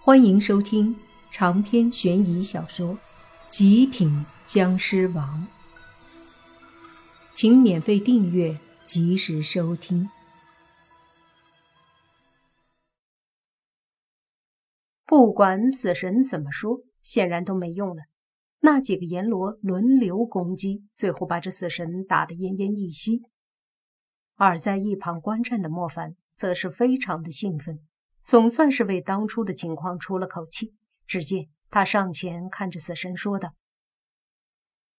欢迎收听长篇悬疑小说《极品僵尸王》，请免费订阅，及时收听。不管死神怎么说，显然都没用了。那几个阎罗轮流攻击，最后把这死神打得奄奄一息。而在一旁观战的莫凡，则是非常的兴奋。总算是为当初的情况出了口气。只见他上前看着死神说道：“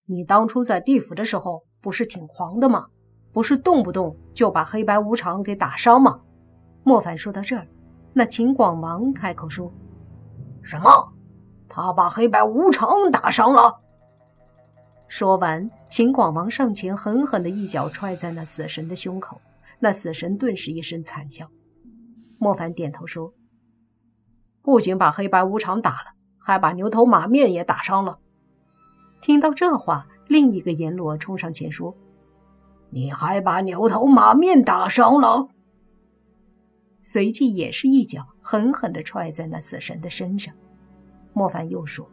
你当初在地府的时候不是挺狂的吗？不是动不动就把黑白无常给打伤吗？”莫凡说到这儿，那秦广王开口说：“什么？他把黑白无常打伤了？”说完，秦广王上前狠狠的一脚踹在那死神的胸口，那死神顿时一声惨叫。莫凡点头说：“不仅把黑白无常打了，还把牛头马面也打伤了。”听到这话，另一个阎罗冲上前说：“你还把牛头马面打伤了？”随即也是一脚狠狠地踹在那死神的身上。莫凡又说：“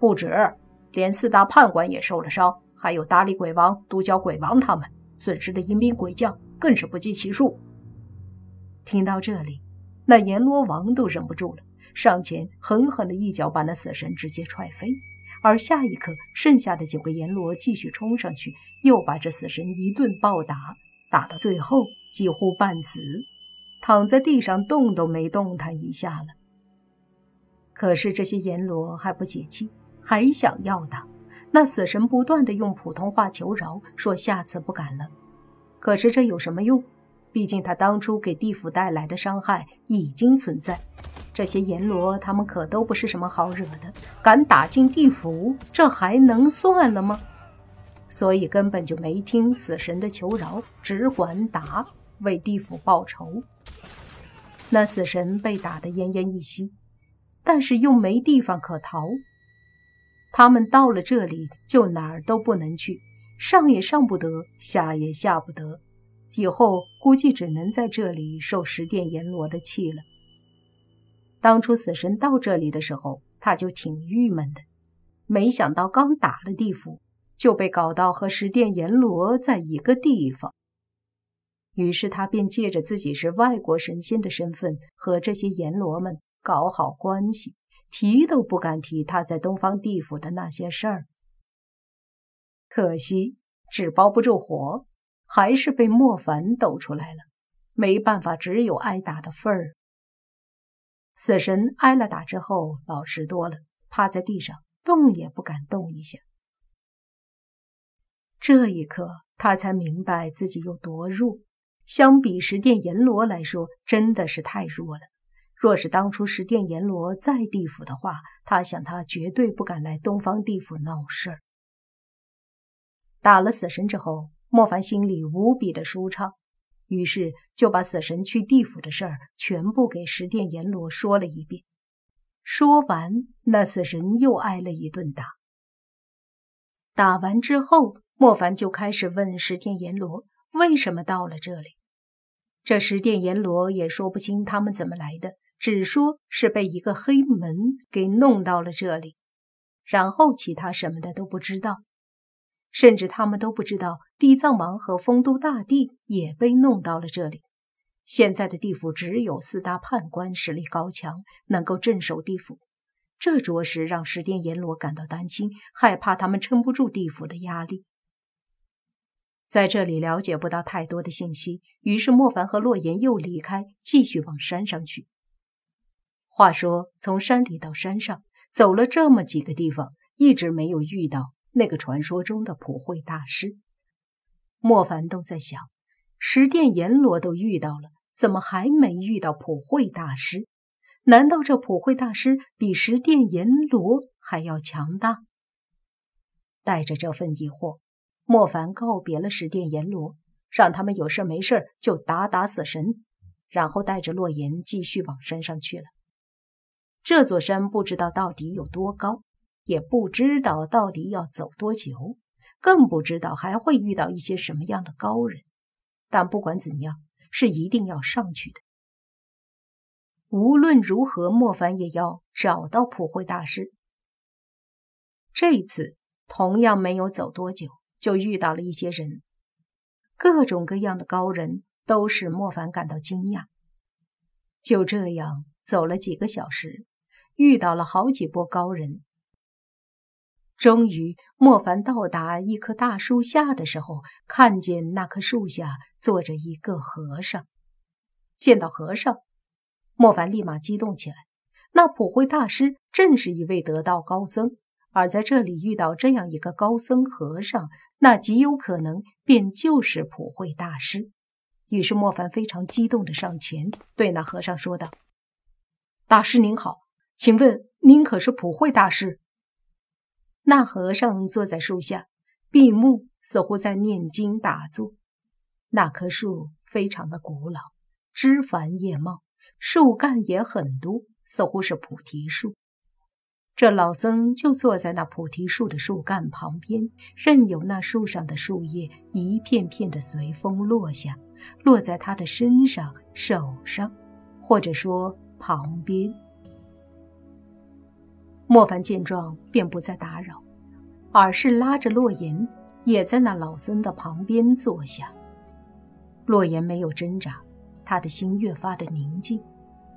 不止，连四大判官也受了伤，还有大力鬼王、独角鬼王他们损失的阴兵鬼将更是不计其数。”听到这里，那阎罗王都忍不住了，上前狠狠的一脚把那死神直接踹飞。而下一刻，剩下的九个阎罗继续冲上去，又把这死神一顿暴打，打到最后几乎半死，躺在地上动都没动弹一下了。可是这些阎罗还不解气，还想要打。那死神不断的用普通话求饶，说下次不敢了。可是这有什么用？毕竟他当初给地府带来的伤害已经存在，这些阎罗他们可都不是什么好惹的，敢打进地府，这还能算了吗？所以根本就没听死神的求饶，只管打，为地府报仇。那死神被打得奄奄一息，但是又没地方可逃。他们到了这里，就哪儿都不能去，上也上不得，下也下不得。以后估计只能在这里受十殿阎罗的气了。当初死神到这里的时候，他就挺郁闷的，没想到刚打了地府，就被搞到和十殿阎罗在一个地方。于是他便借着自己是外国神仙的身份，和这些阎罗们搞好关系，提都不敢提他在东方地府的那些事儿。可惜纸包不住火。还是被莫凡抖出来了，没办法，只有挨打的份儿。死神挨了打之后，老实多了，趴在地上动也不敢动一下。这一刻，他才明白自己有多弱，相比十殿阎罗来说，真的是太弱了。若是当初十殿阎罗在地府的话，他想他绝对不敢来东方地府闹事儿。打了死神之后。莫凡心里无比的舒畅，于是就把死神去地府的事儿全部给十殿阎罗说了一遍。说完，那死神又挨了一顿打。打完之后，莫凡就开始问十殿阎罗为什么到了这里。这十殿阎罗也说不清他们怎么来的，只说是被一个黑门给弄到了这里，然后其他什么的都不知道。甚至他们都不知道，地藏王和丰都大帝也被弄到了这里。现在的地府只有四大判官实力高强，能够镇守地府，这着实让十殿阎罗感到担心，害怕他们撑不住地府的压力。在这里了解不到太多的信息，于是莫凡和洛言又离开，继续往山上去。话说，从山里到山上，走了这么几个地方，一直没有遇到。那个传说中的普惠大师，莫凡都在想：十殿阎罗都遇到了，怎么还没遇到普惠大师？难道这普惠大师比十殿阎罗还要强大？带着这份疑惑，莫凡告别了十殿阎罗，让他们有事没事就打打死神，然后带着洛言继续往山上去了。这座山不知道到底有多高。也不知道到底要走多久，更不知道还会遇到一些什么样的高人。但不管怎样，是一定要上去的。无论如何，莫凡也要找到普惠大师。这次同样没有走多久，就遇到了一些人，各种各样的高人，都使莫凡感到惊讶。就这样走了几个小时，遇到了好几波高人。终于，莫凡到达一棵大树下的时候，看见那棵树下坐着一个和尚。见到和尚，莫凡立马激动起来。那普惠大师正是一位得道高僧，而在这里遇到这样一个高僧和尚，那极有可能便就是普惠大师。于是，莫凡非常激动的上前对那和尚说道：“大师您好，请问您可是普惠大师？”那和尚坐在树下，闭目，似乎在念经打坐。那棵树非常的古老，枝繁叶茂，树干也很多，似乎是菩提树。这老僧就坐在那菩提树的树干旁边，任由那树上的树叶一片片的随风落下，落在他的身上、手上，或者说旁边。莫凡见状，便不再打扰，而是拉着洛言，也在那老僧的旁边坐下。洛言没有挣扎，他的心越发的宁静，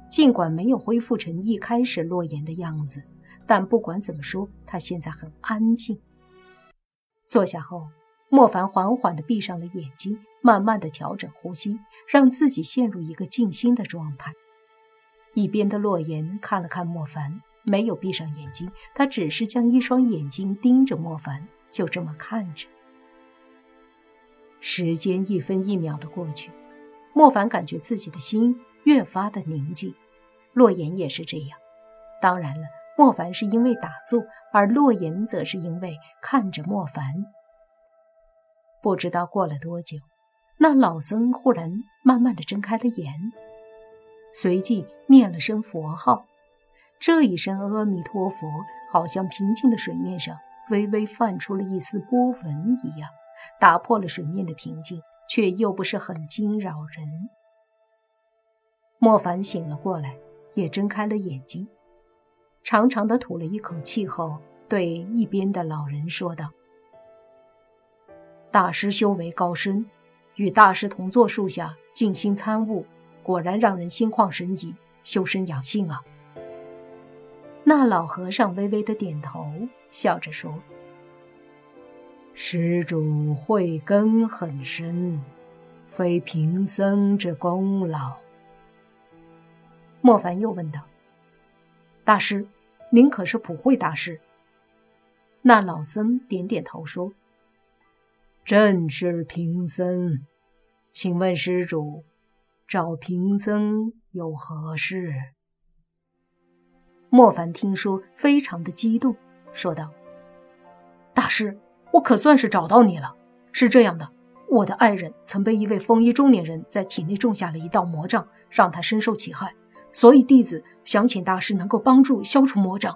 尽管没有恢复成一开始洛言的样子，但不管怎么说，他现在很安静。坐下后，莫凡缓缓地闭上了眼睛，慢慢地调整呼吸，让自己陷入一个静心的状态。一边的洛言看了看莫凡。没有闭上眼睛，他只是将一双眼睛盯着莫凡，就这么看着。时间一分一秒的过去，莫凡感觉自己的心越发的宁静，洛言也是这样。当然了，莫凡是因为打坐，而洛言则是因为看着莫凡。不知道过了多久，那老僧忽然慢慢的睁开了眼，随即念了声佛号。这一声阿弥陀佛，好像平静的水面上微微泛出了一丝波纹一样，打破了水面的平静，却又不是很惊扰人。莫凡醒了过来，也睁开了眼睛，长长的吐了一口气后，对一边的老人说道：“大师修为高深，与大师同坐树下静心参悟，果然让人心旷神怡，修身养性啊。”那老和尚微微的点头，笑着说：“施主慧根很深，非贫僧之功劳。”莫凡又问道：“大师，您可是普惠大师？”那老僧点点头说：“正是贫僧，请问施主，找贫僧有何事？”莫凡听说，非常的激动，说道：“大师，我可算是找到你了。是这样的，我的爱人曾被一位风衣中年人在体内种下了一道魔障，让他深受其害，所以弟子想请大师能够帮助消除魔障。”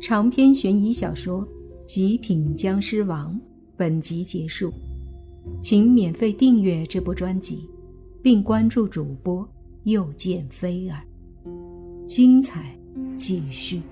长篇悬疑小说《极品僵尸王》本集结束，请免费订阅这部专辑，并关注主播。又见飞儿，精彩继续。